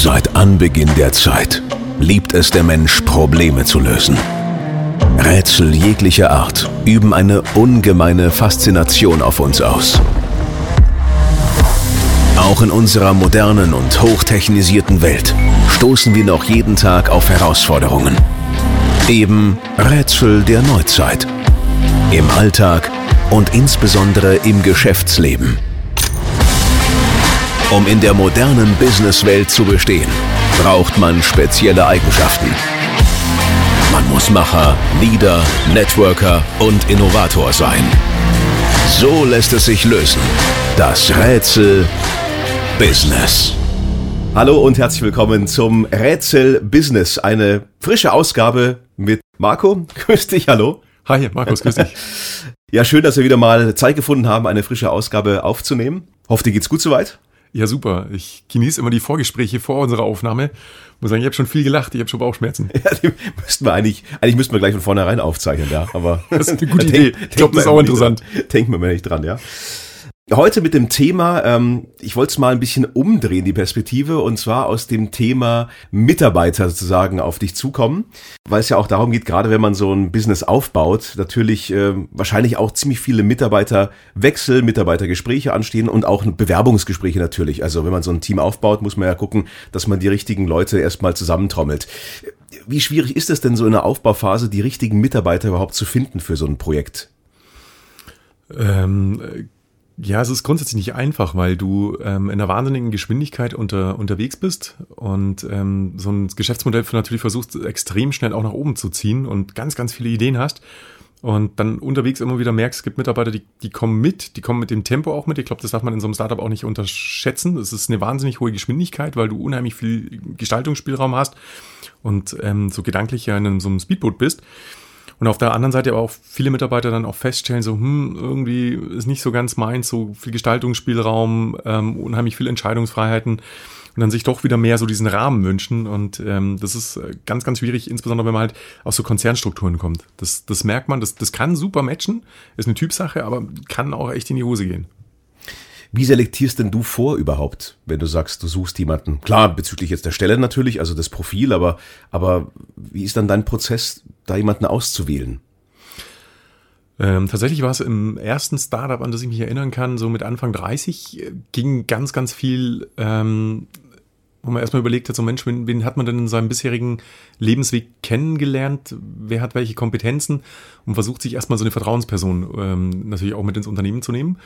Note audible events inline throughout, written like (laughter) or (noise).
Seit Anbeginn der Zeit liebt es der Mensch, Probleme zu lösen. Rätsel jeglicher Art üben eine ungemeine Faszination auf uns aus. Auch in unserer modernen und hochtechnisierten Welt stoßen wir noch jeden Tag auf Herausforderungen. Eben Rätsel der Neuzeit. Im Alltag und insbesondere im Geschäftsleben. Um in der modernen Businesswelt zu bestehen, braucht man spezielle Eigenschaften. Man muss Macher, Leader, Networker und Innovator sein. So lässt es sich lösen. Das Rätsel Business. Hallo und herzlich willkommen zum Rätsel Business. Eine frische Ausgabe mit Marco. (laughs) Grüß dich, hallo. Hi, Markus, grüß dich. (laughs) Ja, schön, dass wir wieder mal Zeit gefunden haben, eine frische Ausgabe aufzunehmen. Hoffe, dir geht's gut soweit. Ja, super. Ich genieße immer die Vorgespräche vor unserer Aufnahme. Muss sagen, ich habe schon viel gelacht, ich habe schon Bauchschmerzen. (laughs) Ja, die müssten wir eigentlich, eigentlich müssten wir gleich von vornherein aufzeichnen, ja. Aber das ist eine gute (laughs) Idee. Ich glaube, das ist auch interessant. Denken wir mal nicht dran, ja. Heute mit dem Thema, ähm, ich wollte es mal ein bisschen umdrehen, die Perspektive, und zwar aus dem Thema Mitarbeiter sozusagen auf dich zukommen, weil es ja auch darum geht, gerade wenn man so ein Business aufbaut, natürlich äh, wahrscheinlich auch ziemlich viele Mitarbeiterwechsel, Mitarbeitergespräche anstehen und auch Bewerbungsgespräche natürlich. Also wenn man so ein Team aufbaut, muss man ja gucken, dass man die richtigen Leute erstmal zusammentrommelt. Wie schwierig ist es denn so in der Aufbauphase, die richtigen Mitarbeiter überhaupt zu finden für so ein Projekt? Ähm, ja, es ist grundsätzlich nicht einfach, weil du ähm, in einer wahnsinnigen Geschwindigkeit unter, unterwegs bist und ähm, so ein Geschäftsmodell natürlich versuchst, extrem schnell auch nach oben zu ziehen und ganz, ganz viele Ideen hast. Und dann unterwegs immer wieder merkst, es gibt Mitarbeiter, die, die kommen mit, die kommen mit dem Tempo auch mit. Ich glaube, das darf man in so einem Startup auch nicht unterschätzen. Es ist eine wahnsinnig hohe Geschwindigkeit, weil du unheimlich viel Gestaltungsspielraum hast und ähm, so gedanklich ja in so einem Speedboot bist. Und auf der anderen Seite aber auch viele Mitarbeiter dann auch feststellen, so, hm, irgendwie ist nicht so ganz meins, so viel Gestaltungsspielraum, ähm, unheimlich viel Entscheidungsfreiheiten und dann sich doch wieder mehr so diesen Rahmen wünschen. Und ähm, das ist äh, ganz, ganz schwierig, insbesondere wenn man halt aus so Konzernstrukturen kommt. Das, das merkt man, das, das kann super matchen, ist eine Typsache, aber kann auch echt in die Hose gehen. Wie selektierst denn du vor überhaupt, wenn du sagst, du suchst jemanden? Klar, bezüglich jetzt der Stelle natürlich, also das Profil, aber, aber wie ist dann dein Prozess, da jemanden auszuwählen? Ähm, tatsächlich war es im ersten Startup, an das ich mich erinnern kann, so mit Anfang 30, äh, ging ganz, ganz viel, ähm, wo man erstmal überlegt hat, so Mensch, wen, hat man denn in seinem bisherigen Lebensweg kennengelernt? Wer hat welche Kompetenzen? Und versucht sich erstmal so eine Vertrauensperson ähm, natürlich auch mit ins Unternehmen zu nehmen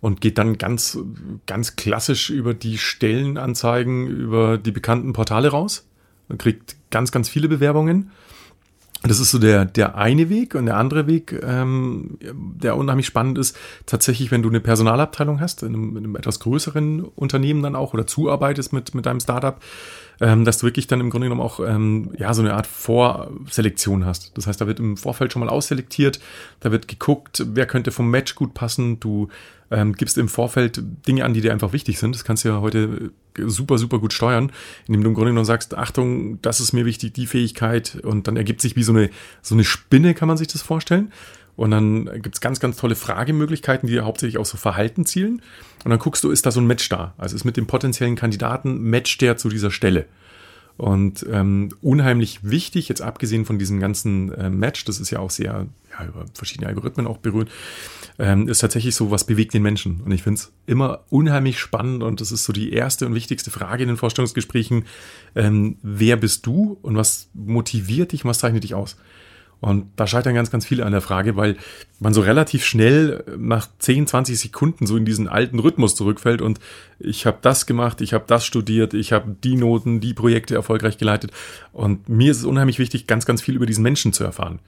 und geht dann ganz, ganz klassisch über die Stellenanzeigen, über die bekannten Portale raus. Man kriegt ganz, ganz viele Bewerbungen. Das ist so der, der eine Weg und der andere Weg, ähm, der unheimlich spannend ist, tatsächlich, wenn du eine Personalabteilung hast, in einem, in einem etwas größeren Unternehmen dann auch oder zuarbeitest mit, mit deinem Startup, ähm, dass du wirklich dann im Grunde genommen auch ähm, ja, so eine Art Vorselektion hast. Das heißt, da wird im Vorfeld schon mal ausselektiert, da wird geguckt, wer könnte vom Match gut passen. Du ähm, gibst im Vorfeld Dinge an, die dir einfach wichtig sind. Das kannst du ja heute super, super gut steuern, indem du im Grunde genommen sagst, Achtung, das ist mir wichtig, die Fähigkeit. Und dann ergibt sich wie so eine, so eine Spinne, kann man sich das vorstellen. Und dann gibt's ganz, ganz tolle Fragemöglichkeiten, die hauptsächlich auf so Verhalten zielen. Und dann guckst du, ist da so ein Match da? Also ist mit dem potenziellen Kandidaten matcht der zu dieser Stelle? Und ähm, unheimlich wichtig, jetzt abgesehen von diesem ganzen äh, Match, das ist ja auch sehr ja, über verschiedene Algorithmen auch berührt, ähm, ist tatsächlich so, was bewegt den Menschen. Und ich finde es immer unheimlich spannend und das ist so die erste und wichtigste Frage in den Vorstellungsgesprächen. Ähm, wer bist du und was motiviert dich und was zeichnet dich aus? Und da scheitern ganz, ganz viele an der Frage, weil man so relativ schnell nach 10, 20 Sekunden so in diesen alten Rhythmus zurückfällt und ich habe das gemacht, ich habe das studiert, ich habe die Noten, die Projekte erfolgreich geleitet. Und mir ist es unheimlich wichtig, ganz, ganz viel über diesen Menschen zu erfahren.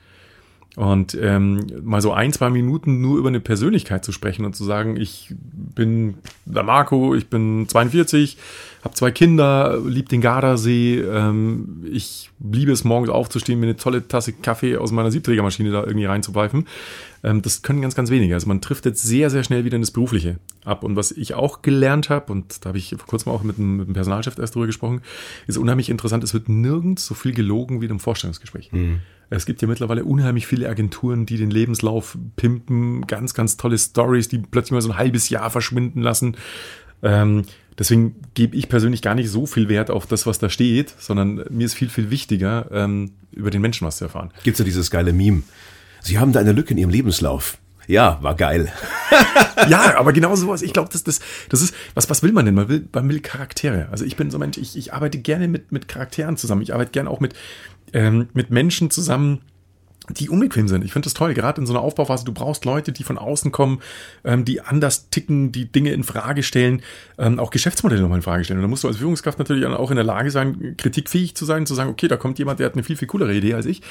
Und ähm, mal so ein, zwei Minuten nur über eine Persönlichkeit zu sprechen und zu sagen, ich bin der Marco, ich bin 42, habe zwei Kinder, liebe den Gardasee, ähm, ich liebe es morgens aufzustehen, mir eine tolle Tasse Kaffee aus meiner Siebträgermaschine da irgendwie reinzupfeifen. Ähm, das können ganz, ganz wenige. Also man trifft jetzt sehr, sehr schnell wieder in das Berufliche ab. Und was ich auch gelernt habe, und da habe ich vor kurzem auch mit dem, mit dem Personalchef erst drüber gesprochen, ist unheimlich interessant, es wird nirgends so viel gelogen wie in einem Vorstellungsgespräch. Mhm. Es gibt ja mittlerweile unheimlich viele Agenturen, die den Lebenslauf pimpen, ganz, ganz tolle Stories, die plötzlich mal so ein halbes Jahr verschwinden lassen. Ähm, deswegen gebe ich persönlich gar nicht so viel Wert auf das, was da steht, sondern mir ist viel, viel wichtiger, ähm, über den Menschen was zu erfahren. Gibt's ja dieses geile Meme. Sie haben da eine Lücke in Ihrem Lebenslauf. Ja, war geil. (laughs) ja, aber genau sowas. Ich glaube, das, das, das ist, was, was will man denn? Man will, man will Charaktere. Also ich bin so ein Mensch, ich, ich arbeite gerne mit, mit Charakteren zusammen. Ich arbeite gerne auch mit, ähm, mit Menschen zusammen, die unbequem sind. Ich finde das toll, gerade in so einer Aufbauphase. Du brauchst Leute, die von außen kommen, ähm, die anders ticken, die Dinge in Frage stellen, ähm, auch Geschäftsmodelle nochmal in Frage stellen. Und da musst du als Führungskraft natürlich auch in der Lage sein, kritikfähig zu sein, zu sagen, okay, da kommt jemand, der hat eine viel, viel coolere Idee als ich.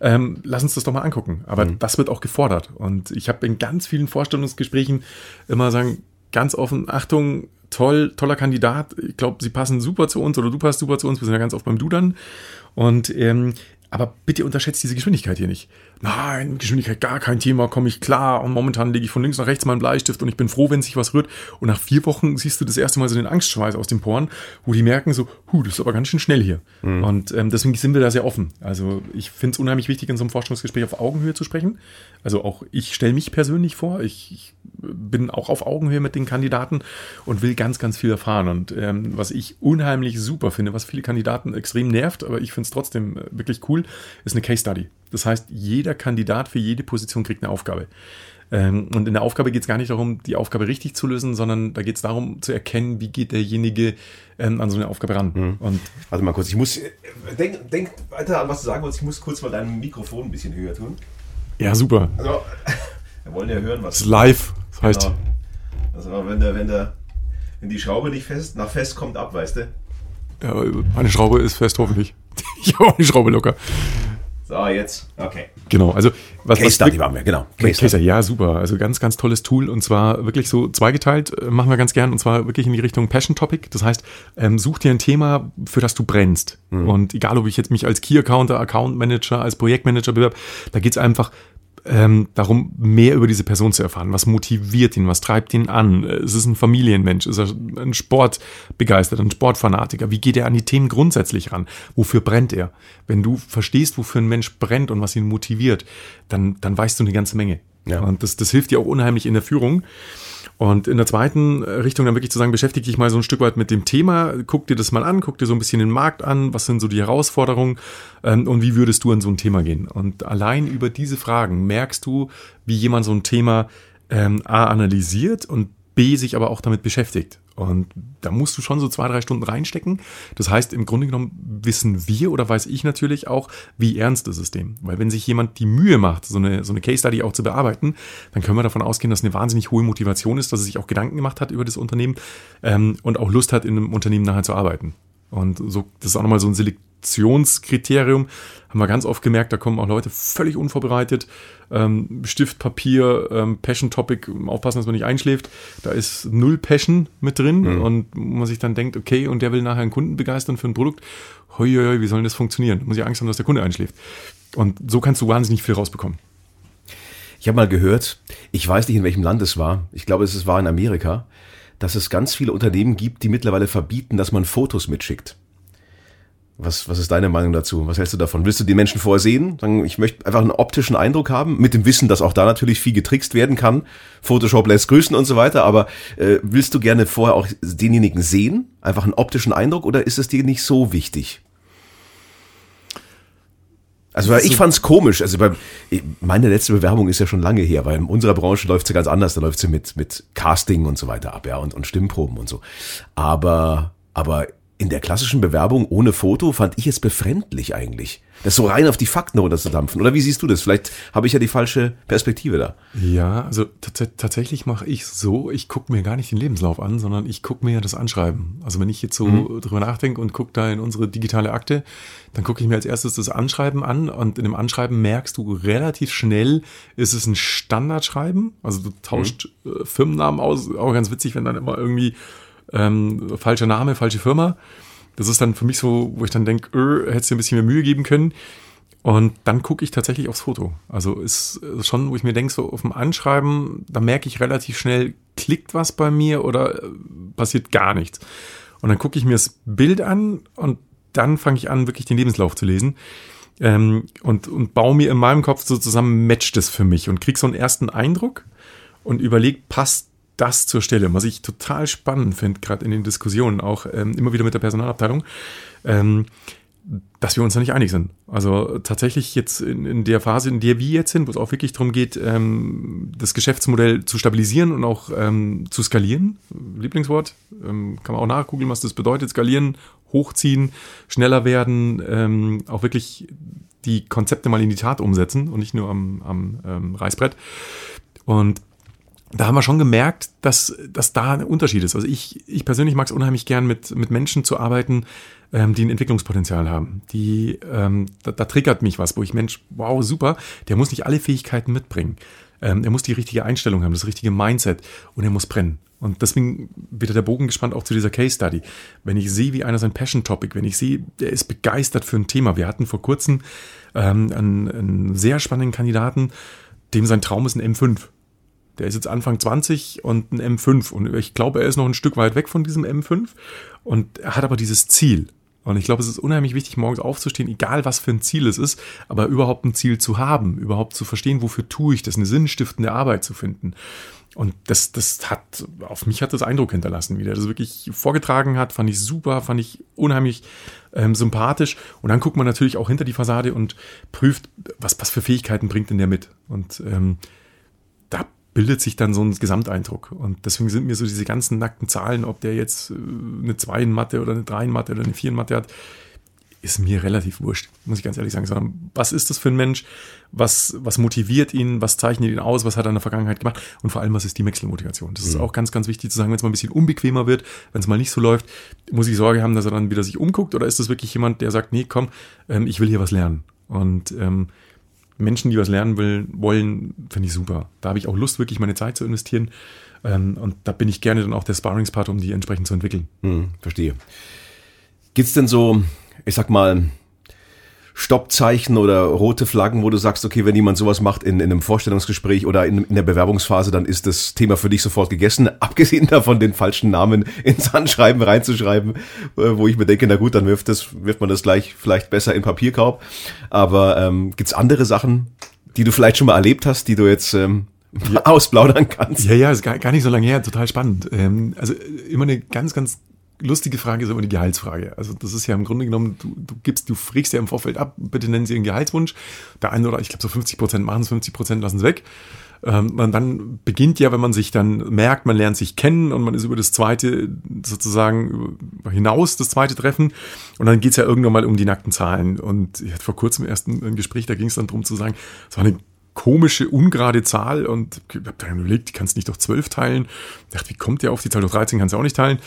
Ähm, lass uns das doch mal angucken. Aber mhm. das wird auch gefordert. Und ich habe in ganz vielen Vorstellungsgesprächen immer sagen, ganz offen, Achtung, toll, toller Kandidat. Ich glaube, sie passen super zu uns oder du passt super zu uns. Wir sind ja ganz oft beim Dudern. Und ähm, aber bitte unterschätzt diese Geschwindigkeit hier nicht. Nein, Geschwindigkeit gar kein Thema, komme ich klar. Und momentan lege ich von links nach rechts meinen Bleistift und ich bin froh, wenn sich was rührt. Und nach vier Wochen siehst du das erste Mal so den Angstschweiß aus den Poren, wo die merken so, hu, das ist aber ganz schön schnell hier. Mhm. Und ähm, deswegen sind wir da sehr offen. Also ich finde es unheimlich wichtig, in so einem Forschungsgespräch auf Augenhöhe zu sprechen. Also auch ich stelle mich persönlich vor, ich, ich, bin auch auf Augenhöhe mit den Kandidaten und will ganz, ganz viel erfahren. Und ähm, was ich unheimlich super finde, was viele Kandidaten extrem nervt, aber ich finde es trotzdem äh, wirklich cool, ist eine Case Study. Das heißt, jeder Kandidat für jede Position kriegt eine Aufgabe. Ähm, und in der Aufgabe geht es gar nicht darum, die Aufgabe richtig zu lösen, sondern da geht es darum zu erkennen, wie geht derjenige ähm, an so eine Aufgabe ran. Mhm. Und Warte mal kurz, ich muss, äh, denk, denk weiter an, was du sagen wolltest, ich muss kurz mal dein Mikrofon ein bisschen höher tun. Ja, super. Also, (laughs) wir wollen ja hören, was. Das ist live, das heißt. Genau. Also, wenn, der, wenn, der, wenn die Schraube nicht fest, nach fest kommt ab, weißt du? Ja, meine Schraube ist fest, hoffentlich. (laughs) Ich habe auch die Schraube locker. So, jetzt. Okay. Genau, also was. Case Study waren wir, genau. Case, Case ja, super. Also ganz, ganz tolles Tool und zwar wirklich so zweigeteilt, äh, machen wir ganz gern und zwar wirklich in die Richtung Passion Topic. Das heißt, ähm, such dir ein Thema, für das du brennst. Mhm. Und egal, ob ich jetzt mich als Key Accounter, Account Manager, als Projektmanager bewerbe, da geht's einfach ähm, darum, mehr über diese Person zu erfahren. Was motiviert ihn? Was treibt ihn an? Ist es ein Familienmensch? Ist er ein Sportbegeisterter, ein Sportfanatiker? Wie geht er an die Themen grundsätzlich ran? Wofür brennt er? Wenn du verstehst, wofür ein Mensch brennt und was ihn motiviert, dann, dann weißt du eine ganze Menge. Ja. Und das, das hilft dir auch unheimlich in der Führung. Und in der zweiten Richtung dann wirklich zu sagen, beschäftige dich mal so ein Stück weit mit dem Thema, guck dir das mal an, guck dir so ein bisschen den Markt an, was sind so die Herausforderungen ähm, und wie würdest du an so ein Thema gehen. Und allein über diese Fragen merkst du, wie jemand so ein Thema ähm, A analysiert und B sich aber auch damit beschäftigt. Und da musst du schon so zwei, drei Stunden reinstecken. Das heißt, im Grunde genommen wissen wir oder weiß ich natürlich auch, wie ernst das System. Weil wenn sich jemand die Mühe macht, so eine, so eine Case Study auch zu bearbeiten, dann können wir davon ausgehen, dass eine wahnsinnig hohe Motivation ist, dass er sich auch Gedanken gemacht hat über das Unternehmen ähm, und auch Lust hat, in einem Unternehmen nachher zu arbeiten. Und so, das ist auch nochmal so ein Selektionskriterium. Haben wir ganz oft gemerkt, da kommen auch Leute völlig unvorbereitet. Ähm, Stift, Papier, ähm, Passion Topic, aufpassen, dass man nicht einschläft. Da ist null Passion mit drin mhm. und man sich dann denkt, okay, und der will nachher einen Kunden begeistern für ein Produkt. Hoi, hoi, hoi wie soll denn das funktionieren? Muss ich Angst haben, dass der Kunde einschläft. Und so kannst du wahnsinnig viel rausbekommen. Ich habe mal gehört, ich weiß nicht, in welchem Land es war. Ich glaube, es war in Amerika dass es ganz viele Unternehmen gibt, die mittlerweile verbieten, dass man Fotos mitschickt. Was, was ist deine Meinung dazu? Was hältst du davon? Willst du die Menschen vorher sehen? Sagen, ich möchte einfach einen optischen Eindruck haben, mit dem Wissen, dass auch da natürlich viel getrickst werden kann. Photoshop lässt grüßen und so weiter, aber äh, willst du gerne vorher auch denjenigen sehen? Einfach einen optischen Eindruck oder ist es dir nicht so wichtig? Also weil ich fand's komisch. Also bei, meine letzte Bewerbung ist ja schon lange her, weil in unserer Branche läuft's ja ganz anders. Da läuft's ja mit mit Casting und so weiter ab, ja und und Stimmproben und so. Aber aber in der klassischen Bewerbung ohne Foto fand ich es befremdlich eigentlich. Das so rein auf die Fakten runterzudampfen. Oder wie siehst du das? Vielleicht habe ich ja die falsche Perspektive da. Ja, also tatsächlich mache ich so, ich gucke mir gar nicht den Lebenslauf an, sondern ich gucke mir das Anschreiben. Also wenn ich jetzt so mhm. drüber nachdenke und gucke da in unsere digitale Akte, dann gucke ich mir als erstes das Anschreiben an und in dem Anschreiben merkst du relativ schnell, ist es ein Standardschreiben. Also du tauscht mhm. Äh, Firmennamen aus, auch ganz witzig, wenn dann immer irgendwie ähm, falscher Name, falsche Firma. Das ist dann für mich so, wo ich dann denke, öh, hättest du ein bisschen mehr Mühe geben können. Und dann gucke ich tatsächlich aufs Foto. Also ist schon, wo ich mir denke, so auf dem Anschreiben, da merke ich relativ schnell, klickt was bei mir oder äh, passiert gar nichts. Und dann gucke ich mir das Bild an und dann fange ich an, wirklich den Lebenslauf zu lesen. Ähm, und, und baue mir in meinem Kopf so zusammen, matcht es für mich und krieg so einen ersten Eindruck und überleg, passt das zur Stelle. Was ich total spannend finde, gerade in den Diskussionen, auch ähm, immer wieder mit der Personalabteilung, ähm, dass wir uns da nicht einig sind. Also tatsächlich jetzt in, in, der Phase, in der wir jetzt sind, wo es auch wirklich darum geht, ähm, das Geschäftsmodell zu stabilisieren und auch ähm, zu skalieren. Lieblingswort, ähm, kann man auch nachgucken, was das bedeutet. Skalieren, hochziehen, schneller werden, ähm, auch wirklich die Konzepte mal in die Tat umsetzen und nicht nur am, am ähm, Reißbrett. Und da haben wir schon gemerkt, dass, dass da ein Unterschied ist. Also ich, ich persönlich mag es unheimlich gern, mit, mit Menschen zu arbeiten, ähm, die ein Entwicklungspotenzial haben. Die, ähm, da, da triggert mich was, wo ich, Mensch, wow, super, der muss nicht alle Fähigkeiten mitbringen. Ähm, er muss die richtige Einstellung haben, das richtige Mindset und er muss brennen. Und deswegen wieder der Bogen gespannt auch zu dieser Case Study. Wenn ich sehe, wie einer sein Passion Topic, wenn ich sehe, der ist begeistert für ein Thema. Wir hatten vor kurzem ähm, einen, einen sehr spannenden Kandidaten, dem sein Traum ist ein M5. Der ist jetzt Anfang 20 und ein M5. Und ich glaube, er ist noch ein Stück weit weg von diesem M5. Und er hat aber dieses Ziel. Und ich glaube, es ist unheimlich wichtig, morgens aufzustehen, egal was für ein Ziel es ist, aber überhaupt ein Ziel zu haben, überhaupt zu verstehen, wofür tue ich das, eine sinnstiftende Arbeit zu finden. Und das, das hat, auf mich hat das Eindruck hinterlassen, wie der das wirklich vorgetragen hat, fand ich super, fand ich unheimlich ähm, sympathisch. Und dann guckt man natürlich auch hinter die Fassade und prüft, was, was für Fähigkeiten bringt denn der mit. Und ähm, da bildet sich dann so ein Gesamteindruck. Und deswegen sind mir so diese ganzen nackten Zahlen, ob der jetzt äh, eine 2 in Mathe oder eine 3 in Mathe oder eine 4 in Mathe hat, ist mir relativ wurscht, muss ich ganz ehrlich sagen. Sondern was ist das für ein Mensch? Was, was motiviert ihn? Was zeichnet ihn aus? Was hat er in der Vergangenheit gemacht? Und vor allem, was ist die Wechselmotivation? Das mhm. ist auch ganz, ganz wichtig zu sagen, wenn es mal ein bisschen unbequemer wird, wenn es mal nicht so läuft, muss ich Sorge haben, dass er dann wieder sich umguckt? Oder ist das wirklich jemand, der sagt, nee, komm, ähm, ich will hier was lernen? Und ähm, Menschen, die was lernen will, wollen, finde ich super. Da habe ich auch Lust, wirklich meine Zeit zu investieren. Ähm, und da bin ich gerne dann auch der Sparringspart, um die entsprechend zu entwickeln. Hm, verstehe. Gibt es denn so, ich sag mal, Stoppzeichen oder rote Flaggen, wo du sagst, okay, wenn jemand sowas macht in, in einem Vorstellungsgespräch oder in, in, der Bewerbungsphase, dann ist das Thema für dich sofort gegessen, (laughs) abgesehen davon, den falschen Namen ins Anschreiben reinzuschreiben, äh, wo ich mir denke, na gut, dann wirft, das, wirft man das gleich vielleicht besser in Papierkorb. Aber ähm, gibt andere Sachen, die du vielleicht schon mal erlebt hast, die du jetzt ähm, ja. (laughs) ausplaudern kannst? Ja, ja, ist gar, gar nicht so lange her, total spannend. Ähm, also immer eine ganz, ganz lustige Frage ist aber die Gehaltsfrage. Also das ist ja im Grunde genommen, du, du gibst, du frägst ja im Vorfeld ab, bitte nennen Sie Ihren Gehaltswunsch. Der eine oder ich glaube so 50 Prozent machen es, 50 Prozent lassen es weg. Ähm, und dann beginnt ja, wenn man sich dann merkt, man lernt sich kennen und man ist über das zweite sozusagen hinaus, das zweite Treffen. Und dann geht's ja irgendwann mal um die nackten Zahlen. Und ich hatte vor kurzem erst ein, Gespräch, da ging es dann darum zu sagen, es war eine komische, ungerade Zahl und ich habe dann überlegt, die kannst nicht durch 12 teilen. Ich dachte, wie kommt der auf die Zahl? Durch 13 kannst du auch nicht teilen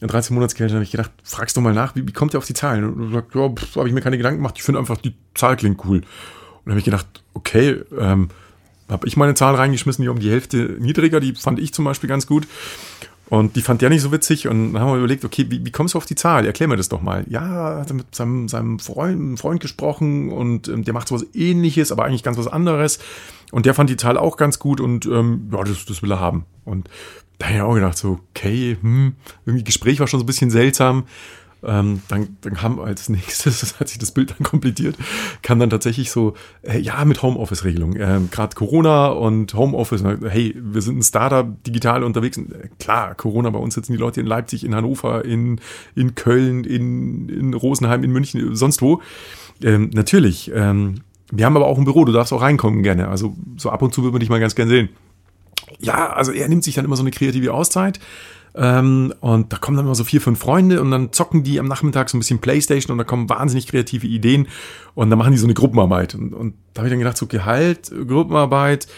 in 13 Monatsgehältern habe ich gedacht, fragst du mal nach, wie, wie kommt ihr auf die Zahlen? Und du sagst, ja, habe ich mir keine Gedanken gemacht, ich finde einfach, die Zahl klingt cool. Und habe ich gedacht, okay, ähm, habe ich meine Zahl reingeschmissen, die um die Hälfte niedriger, die fand ich zum Beispiel ganz gut. Und die fand der nicht so witzig und dann haben wir überlegt, okay, wie, wie kommst du auf die Zahl? Erklär mir das doch mal. Ja, hat er mit seinem, seinem Freund, Freund gesprochen und ähm, der macht sowas ähnliches, aber eigentlich ganz was anderes. Und der fand die Zahl auch ganz gut und ähm, ja, das, das will er haben. Und da habe ich auch gedacht, so, okay, hm, irgendwie Gespräch war schon so ein bisschen seltsam. Ähm, dann, dann kam als nächstes, (laughs) das hat sich das Bild dann komplettiert, kam dann tatsächlich so, äh, ja, mit Homeoffice-Regelung. Äh, Gerade Corona und Homeoffice. Hey, wir sind ein Startup digital unterwegs. Äh, klar, Corona, bei uns sitzen die Leute in Leipzig, in Hannover, in, in Köln, in, in Rosenheim, in München, sonst wo. Ähm, natürlich. Ähm, wir haben aber auch ein Büro, du darfst auch reinkommen gerne. Also so ab und zu würde man dich mal ganz gern sehen ja, also er nimmt sich dann immer so eine kreative Auszeit. Ähm, und da kommen dann immer so vier, fünf Freunde und dann zocken die am Nachmittag so ein bisschen Playstation und da kommen wahnsinnig kreative Ideen und dann machen die so eine Gruppenarbeit. Und, und da habe ich dann gedacht, so Gehalt, Gruppenarbeit,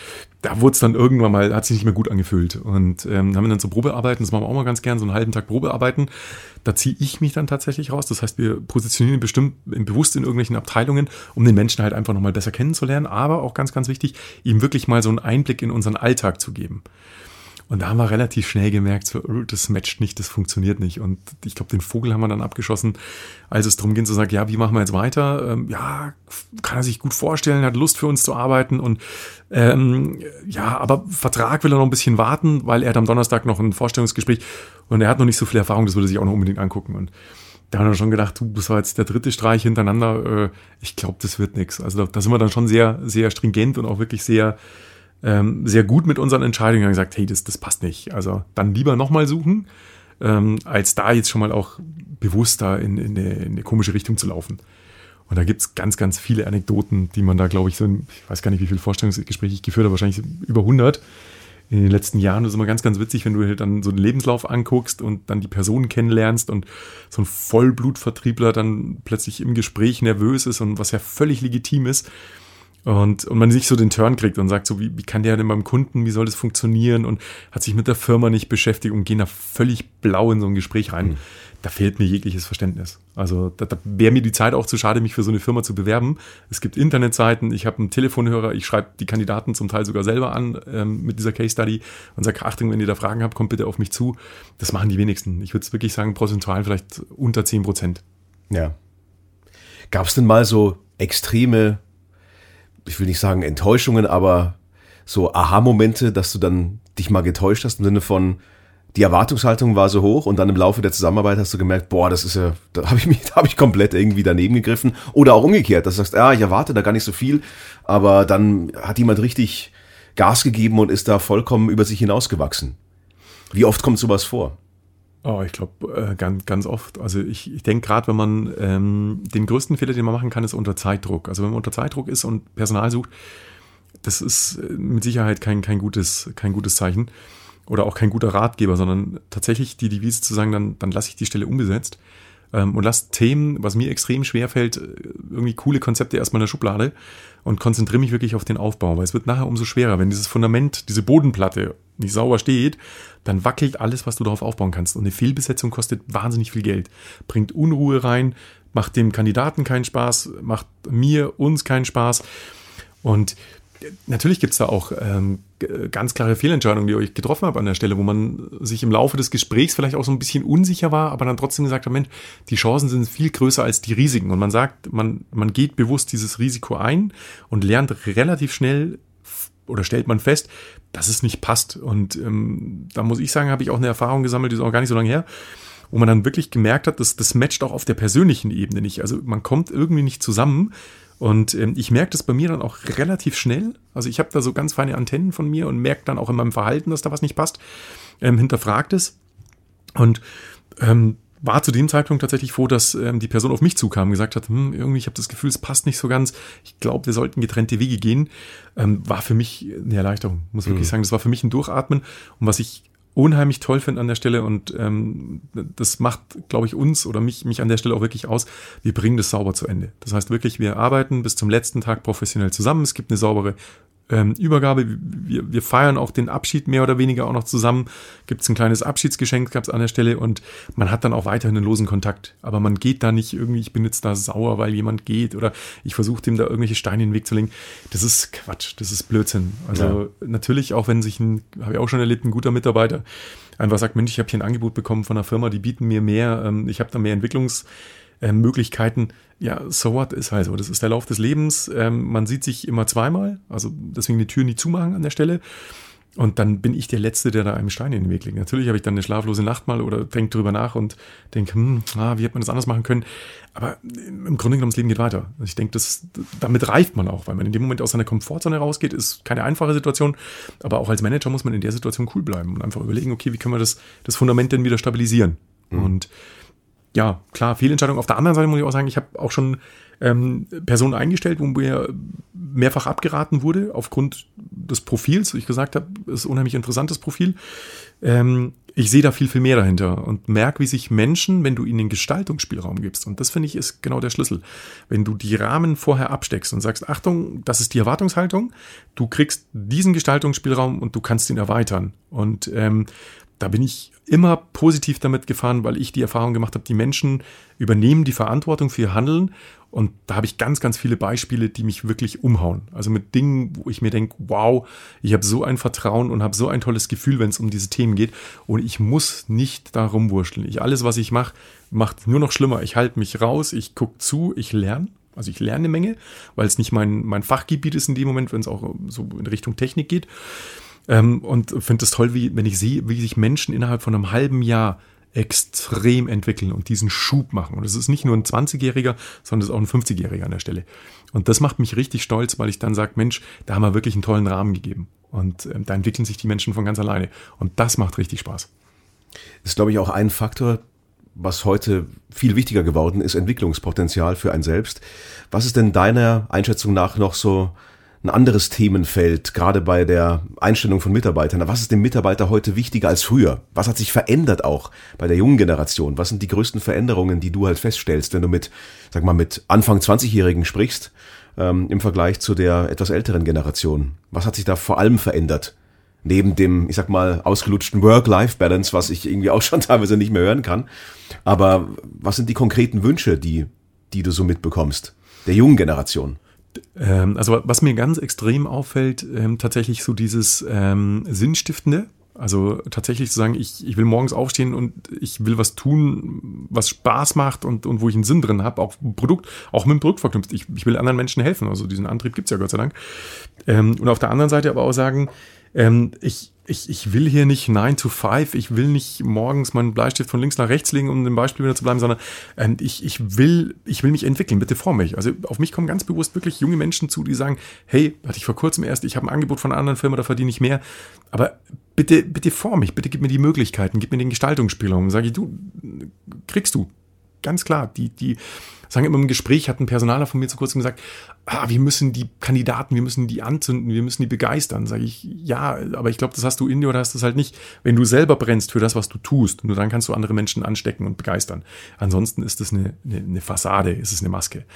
da wurde es dann irgendwann mal, hat sich nicht mehr gut angefühlt. Und ähm, haben wir dann so Probearbeiten, das machen wir auch mal ganz gern, so einen halben Tag Probearbeiten. Da ziehe ich mich dann tatsächlich raus. Das heißt, wir positionieren bestimmt bewusst in irgendwelchen Abteilungen, um den Menschen halt einfach nochmal besser kennenzulernen, aber auch ganz, ganz wichtig, ihm wirklich mal so einen Einblick in unseren Alltag zu geben. Und da haben wir relativ schnell gemerkt, so, oh, das matcht nicht, das funktioniert nicht. Und ich glaube, den Vogel haben wir dann abgeschossen, als es darum ging zu sagen, ja, wie machen wir jetzt weiter? Ähm, ja, kann er sich gut vorstellen, hat Lust für uns zu arbeiten und ähm, ja, aber Vertrag will er noch ein bisschen warten, weil er hat am Donnerstag noch ein Vorstellungsgespräch und er hat noch nicht so viel Erfahrung, das würde er sich auch noch unbedingt angucken. Und da haben wir schon gedacht, du, das war jetzt der dritte Streich hintereinander. Äh, ich glaube, das wird nichts. Also da, da sind wir dann schon sehr, sehr stringent und auch wirklich sehr ähm, sehr gut mit unseren Entscheidungen gesagt, hey, das, das passt nicht. Also dann lieber nochmal suchen, ähm, als da jetzt schon mal auch bewusster in, in, eine, in eine komische Richtung zu laufen. Und da gibt's ganz, ganz viele Anekdoten, die man da, glaube ich, so in, ich weiß gar nicht, wie viele Vorstellungsgespräche ich geführt habe, wahrscheinlich über 100 in den letzten Jahren. Das ist immer ganz, ganz witzig, wenn du halt dann so einen Lebenslauf anguckst und dann die Personen kennenlernst und so ein Vollblutvertriebler dann plötzlich im Gespräch nervös ist und was ja völlig legitim ist. Und, und man sich so den Turn kriegt und sagt so, wie, wie kann der denn beim Kunden, wie soll das funktionieren und hat sich mit der Firma nicht beschäftigt und gehen da völlig blau in so ein Gespräch rein. Mhm. Da fehlt mir jegliches Verständnis. Also da, da wäre mir die Zeit auch zu schade, mich für so eine Firma zu bewerben. Es gibt Internetseiten, ich habe einen Telefonhörer, ich schreibe die Kandidaten zum Teil sogar selber an ähm, mit dieser Case Study und sage, Achtung, wenn ihr da Fragen habt, kommt bitte auf mich zu. Das machen die wenigsten. Ich würde es wirklich sagen, prozentual vielleicht unter 10 Prozent. Ja. Gab es denn mal so extreme ich will nicht sagen Enttäuschungen, aber so Aha-Momente, dass du dann dich mal getäuscht hast im Sinne von, die Erwartungshaltung war so hoch und dann im Laufe der Zusammenarbeit hast du gemerkt, boah, das ist ja, da habe ich mich, (laughs) da habe ich komplett irgendwie daneben gegriffen. Oder auch umgekehrt, dass du sagst, ja, ich erwarte da gar nicht so viel, aber dann hat jemand richtig Gas gegeben und ist da vollkommen über sich hinausgewachsen. Wie oft kommt sowas vor? Oh, ich glaube, äh, ganz, ganz oft. Also ich, ich denke gerade, wenn man ähm, den größten Fehler, den man machen kann, ist unter Zeitdruck. Also wenn man unter Zeitdruck ist und Personal sucht, das ist äh, mit Sicherheit kein, kein, gutes, kein gutes Zeichen oder auch kein guter Ratgeber, sondern tatsächlich die Devise zu sagen, dann, dann lasse ich die Stelle unbesetzt ähm, und lasse Themen, was mir extrem schwer fällt, äh, irgendwie coole Konzepte erstmal in der Schublade und konzentriere mich wirklich auf den Aufbau, weil es wird nachher umso schwerer, wenn dieses Fundament, diese Bodenplatte nicht sauber steht, dann wackelt alles, was du darauf aufbauen kannst. Und eine Fehlbesetzung kostet wahnsinnig viel Geld, bringt Unruhe rein, macht dem Kandidaten keinen Spaß, macht mir, uns keinen Spaß. Und natürlich gibt es da auch ähm, ganz klare Fehlentscheidungen, die ich getroffen habe an der Stelle, wo man sich im Laufe des Gesprächs vielleicht auch so ein bisschen unsicher war, aber dann trotzdem gesagt hat, Mensch, die Chancen sind viel größer als die Risiken. Und man sagt, man, man geht bewusst dieses Risiko ein und lernt relativ schnell oder stellt man fest, dass es nicht passt. Und ähm, da muss ich sagen, habe ich auch eine Erfahrung gesammelt, die ist auch gar nicht so lange her, wo man dann wirklich gemerkt hat, dass das matcht auch auf der persönlichen Ebene nicht. Also man kommt irgendwie nicht zusammen. Und ähm, ich merke das bei mir dann auch relativ schnell. Also ich habe da so ganz feine Antennen von mir und merke dann auch in meinem Verhalten, dass da was nicht passt. Ähm, hinterfragt es. Und ähm, war zu dem Zeitpunkt tatsächlich froh, dass ähm, die Person auf mich zukam und gesagt hat, hm, irgendwie, ich habe das Gefühl, es passt nicht so ganz. Ich glaube, wir sollten getrennte Wege gehen. Ähm, war für mich eine Erleichterung, muss wirklich mhm. sagen. Das war für mich ein Durchatmen. Und was ich unheimlich toll finde an der Stelle und ähm, das macht, glaube ich, uns oder mich, mich an der Stelle auch wirklich aus. Wir bringen das sauber zu Ende. Das heißt wirklich, wir arbeiten bis zum letzten Tag professionell zusammen. Es gibt eine saubere ähm, Übergabe. Wir, wir feiern auch den Abschied mehr oder weniger auch noch zusammen. Gibt es ein kleines Abschiedsgeschenk, gab es an der Stelle und man hat dann auch weiterhin einen losen Kontakt. Aber man geht da nicht irgendwie, ich bin jetzt da sauer, weil jemand geht oder ich versuche dem da irgendwelche Steine in den Weg zu legen. Das ist Quatsch, das ist Blödsinn. Also ja. natürlich, auch wenn sich ein, habe ich auch schon erlebt, ein guter Mitarbeiter einfach sagt, Mensch, ich habe hier ein Angebot bekommen von einer Firma, die bieten mir mehr, ähm, ich habe da mehr Entwicklungs- äh. Ja, so what ist halt so. Das ist der Lauf des Lebens. Ähm, man sieht sich immer zweimal, also deswegen die Tür nie zumachen an der Stelle. Und dann bin ich der Letzte, der da einem Stein in den Weg legt. Natürlich habe ich dann eine schlaflose Nacht mal oder denke drüber nach und denke, hm, ah, wie hätte man das anders machen können? Aber im Grunde genommen, das Leben geht weiter. Also ich denke, das, damit reift man auch, weil man in dem Moment aus seiner Komfortzone rausgeht, ist keine einfache Situation. Aber auch als Manager muss man in der Situation cool bleiben und einfach überlegen, okay, wie können wir das, das Fundament denn wieder stabilisieren? Mhm. Und ja, klar, Fehlentscheidung. Auf der anderen Seite muss ich auch sagen, ich habe auch schon ähm, Personen eingestellt, wo mir mehrfach abgeraten wurde, aufgrund des Profils. Ich gesagt habe, ist ein unheimlich interessantes Profil. Ähm, ich sehe da viel, viel mehr dahinter und merke, wie sich Menschen, wenn du ihnen Gestaltungsspielraum gibst, und das finde ich ist genau der Schlüssel, wenn du die Rahmen vorher absteckst und sagst, Achtung, das ist die Erwartungshaltung, du kriegst diesen Gestaltungsspielraum und du kannst ihn erweitern. Und ähm, da bin ich immer positiv damit gefahren, weil ich die Erfahrung gemacht habe, die Menschen übernehmen die Verantwortung für ihr Handeln. Und da habe ich ganz, ganz viele Beispiele, die mich wirklich umhauen. Also mit Dingen, wo ich mir denke, wow, ich habe so ein Vertrauen und habe so ein tolles Gefühl, wenn es um diese Themen geht. Und ich muss nicht da rumwurschteln. Ich, alles, was ich mache, macht nur noch schlimmer. Ich halte mich raus, ich gucke zu, ich lerne. Also ich lerne eine Menge, weil es nicht mein, mein Fachgebiet ist in dem Moment, wenn es auch so in Richtung Technik geht. Ähm, und finde es toll, wie, wenn ich sehe, wie sich Menschen innerhalb von einem halben Jahr extrem entwickeln und diesen Schub machen. Und es ist nicht nur ein 20-Jähriger, sondern es ist auch ein 50-Jähriger an der Stelle. Und das macht mich richtig stolz, weil ich dann sage, Mensch, da haben wir wirklich einen tollen Rahmen gegeben. Und ähm, da entwickeln sich die Menschen von ganz alleine. Und das macht richtig Spaß. Ist, glaube ich, auch ein Faktor, was heute viel wichtiger geworden ist, Entwicklungspotenzial für ein selbst. Was ist denn deiner Einschätzung nach noch so ein anderes Themenfeld, gerade bei der Einstellung von Mitarbeitern. Was ist dem Mitarbeiter heute wichtiger als früher? Was hat sich verändert auch bei der jungen Generation? Was sind die größten Veränderungen, die du halt feststellst, wenn du mit, sag mal, mit Anfang 20-Jährigen sprichst, ähm, im Vergleich zu der etwas älteren Generation? Was hat sich da vor allem verändert? Neben dem, ich sag mal, ausgelutschten Work-Life-Balance, was ich irgendwie auch schon (laughs) teilweise nicht mehr hören kann. Aber was sind die konkreten Wünsche, die, die du so mitbekommst? Der jungen Generation? Ähm, also was mir ganz extrem auffällt, ähm, tatsächlich so dieses ähm, Sinnstiftende. Also tatsächlich zu sagen, ich, ich will morgens aufstehen und ich will was tun, was Spaß macht und, und wo ich einen Sinn drin habe, auch Produkt, auch mit dem Produkt verknüpft. Ich, ich will anderen Menschen helfen. Also diesen Antrieb gibt's ja Gott sei Dank. Ähm, und auf der anderen Seite aber auch sagen, ähm, ich, ich, ich will hier nicht 9 to 5, ich will nicht morgens meinen Bleistift von links nach rechts legen, um dem Beispiel wieder zu bleiben, sondern ähm, ich, ich, will, ich will mich entwickeln, bitte vor mich. Also auf mich kommen ganz bewusst wirklich junge Menschen zu, die sagen, hey, hatte ich vor kurzem erst, ich habe ein Angebot von einer anderen Firma, da verdiene ich mehr, aber bitte, bitte vor mich, bitte gib mir die Möglichkeiten, gib mir den Gestaltungsspielraum. Sage ich, du, kriegst du. Ganz klar, die, die, sagen immer im Gespräch, hat ein Personaler von mir zu kurzem gesagt, ah, wir müssen die Kandidaten, wir müssen die anzünden, wir müssen die begeistern. Sage ich, ja, aber ich glaube, das hast du in dir oder hast du es halt nicht. Wenn du selber brennst für das, was du tust, nur dann kannst du andere Menschen anstecken und begeistern. Ansonsten ist es eine, eine, eine Fassade, ist es eine Maske.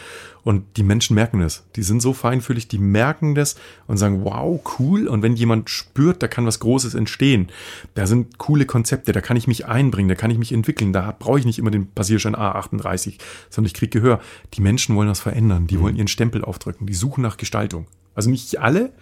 Und die Menschen merken das. Die sind so feinfühlig, die merken das und sagen, wow, cool. Und wenn jemand spürt, da kann was Großes entstehen, da sind coole Konzepte, da kann ich mich einbringen, da kann ich mich entwickeln, da brauche ich nicht immer den Passierschein A38, sondern ich kriege Gehör. Die Menschen wollen was verändern, die mhm. wollen ihren Stempel auf aufdrücken. Die suchen nach Gestaltung. Also nicht alle,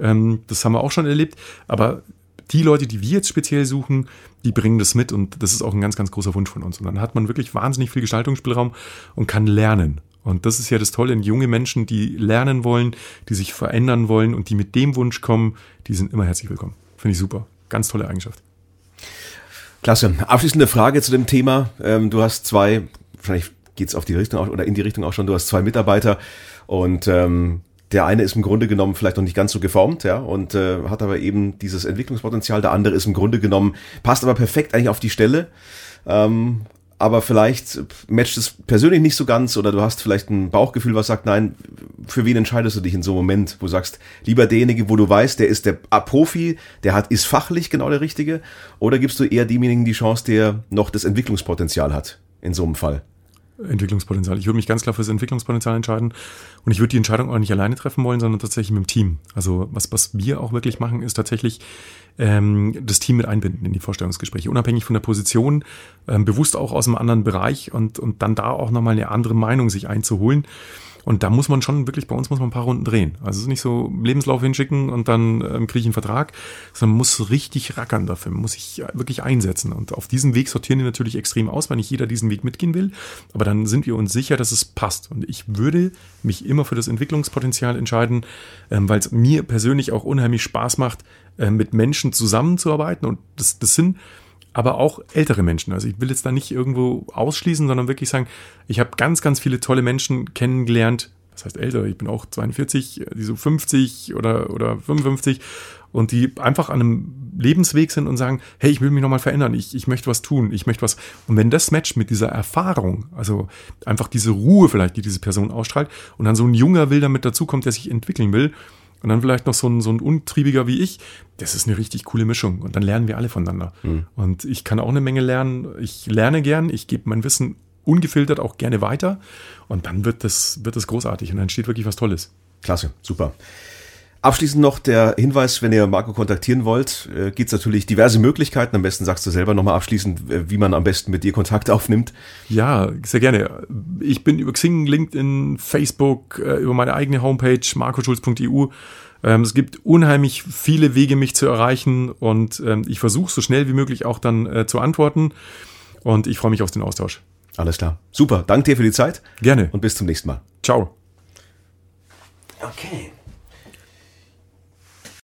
ähm, das haben wir auch schon erlebt, aber die Leute, die wir jetzt speziell suchen, die bringen das mit und das ist auch ein ganz, ganz großer Wunsch von uns. Und dann hat man wirklich wahnsinnig viel Gestaltungsspielraum und kann lernen. Und das ist ja das Tolle, junge Menschen, die lernen wollen, die sich verändern wollen und die mit dem Wunsch kommen, die sind immer herzlich willkommen. Finde ich super. Ganz tolle Eigenschaft. Klasse. Abschließende Frage zu dem Thema. Ähm, du hast zwei, wahrscheinlich geht es auf die Richtung auch, oder in die Richtung auch schon, du hast zwei Mitarbeiter und ähm, der eine ist im Grunde genommen vielleicht noch nicht ganz so geformt, ja, und äh, hat aber eben dieses Entwicklungspotenzial. Der andere ist im Grunde genommen, passt aber perfekt eigentlich auf die Stelle. Ähm, aber vielleicht matcht es persönlich nicht so ganz oder du hast vielleicht ein Bauchgefühl, was sagt, nein, für wen entscheidest du dich in so einem Moment, wo du sagst, lieber derjenige, wo du weißt, der ist der Profi, der hat, ist fachlich genau der Richtige, oder gibst du eher demjenigen die Chance, der noch das Entwicklungspotenzial hat in so einem Fall? Entwicklungspotenzial. Ich würde mich ganz klar für das Entwicklungspotenzial entscheiden. Und ich würde die Entscheidung auch nicht alleine treffen wollen, sondern tatsächlich mit dem Team. Also was, was wir auch wirklich machen, ist tatsächlich ähm, das Team mit einbinden in die Vorstellungsgespräche, unabhängig von der Position, ähm, bewusst auch aus einem anderen Bereich und, und dann da auch nochmal eine andere Meinung sich einzuholen. Und da muss man schon wirklich, bei uns muss man ein paar Runden drehen. Also es ist nicht so Lebenslauf hinschicken und dann ähm, kriege ich einen Vertrag, sondern man muss richtig rackern dafür, man muss sich wirklich einsetzen. Und auf diesem Weg sortieren die natürlich extrem aus, weil nicht jeder diesen Weg mitgehen will. Aber dann sind wir uns sicher, dass es passt. Und ich würde mich immer für das Entwicklungspotenzial entscheiden, ähm, weil es mir persönlich auch unheimlich Spaß macht, äh, mit Menschen zusammenzuarbeiten. Und das, das sind aber auch ältere Menschen. Also ich will jetzt da nicht irgendwo ausschließen, sondern wirklich sagen, ich habe ganz, ganz viele tolle Menschen kennengelernt. Das heißt älter, ich bin auch 42, die so 50 oder, oder 55 und die einfach an einem Lebensweg sind und sagen, hey, ich will mich nochmal verändern, ich, ich möchte was tun, ich möchte was. Und wenn das matcht mit dieser Erfahrung, also einfach diese Ruhe vielleicht, die diese Person ausstrahlt, und dann so ein junger Wilder mit dazukommt, der sich entwickeln will, und dann vielleicht noch so ein, so ein Untriebiger wie ich, das ist eine richtig coole Mischung. Und dann lernen wir alle voneinander. Mhm. Und ich kann auch eine Menge lernen. Ich lerne gern, ich gebe mein Wissen ungefiltert auch gerne weiter. Und dann wird das, wird das großartig und dann entsteht wirklich was Tolles. Klasse, super. Abschließend noch der Hinweis, wenn ihr Marco kontaktieren wollt, äh, gibt es natürlich diverse Möglichkeiten. Am besten sagst du selber nochmal abschließend, äh, wie man am besten mit dir Kontakt (laughs) aufnimmt. Ja, sehr gerne. Ich bin über Xing, LinkedIn, Facebook, äh, über meine eigene Homepage marcoschulz.eu. Ähm, es gibt unheimlich viele Wege, mich zu erreichen und ähm, ich versuche so schnell wie möglich auch dann äh, zu antworten. Und ich freue mich auf den Austausch. Alles klar. Super. Danke dir für die Zeit. Gerne. Und bis zum nächsten Mal. Ciao. Okay.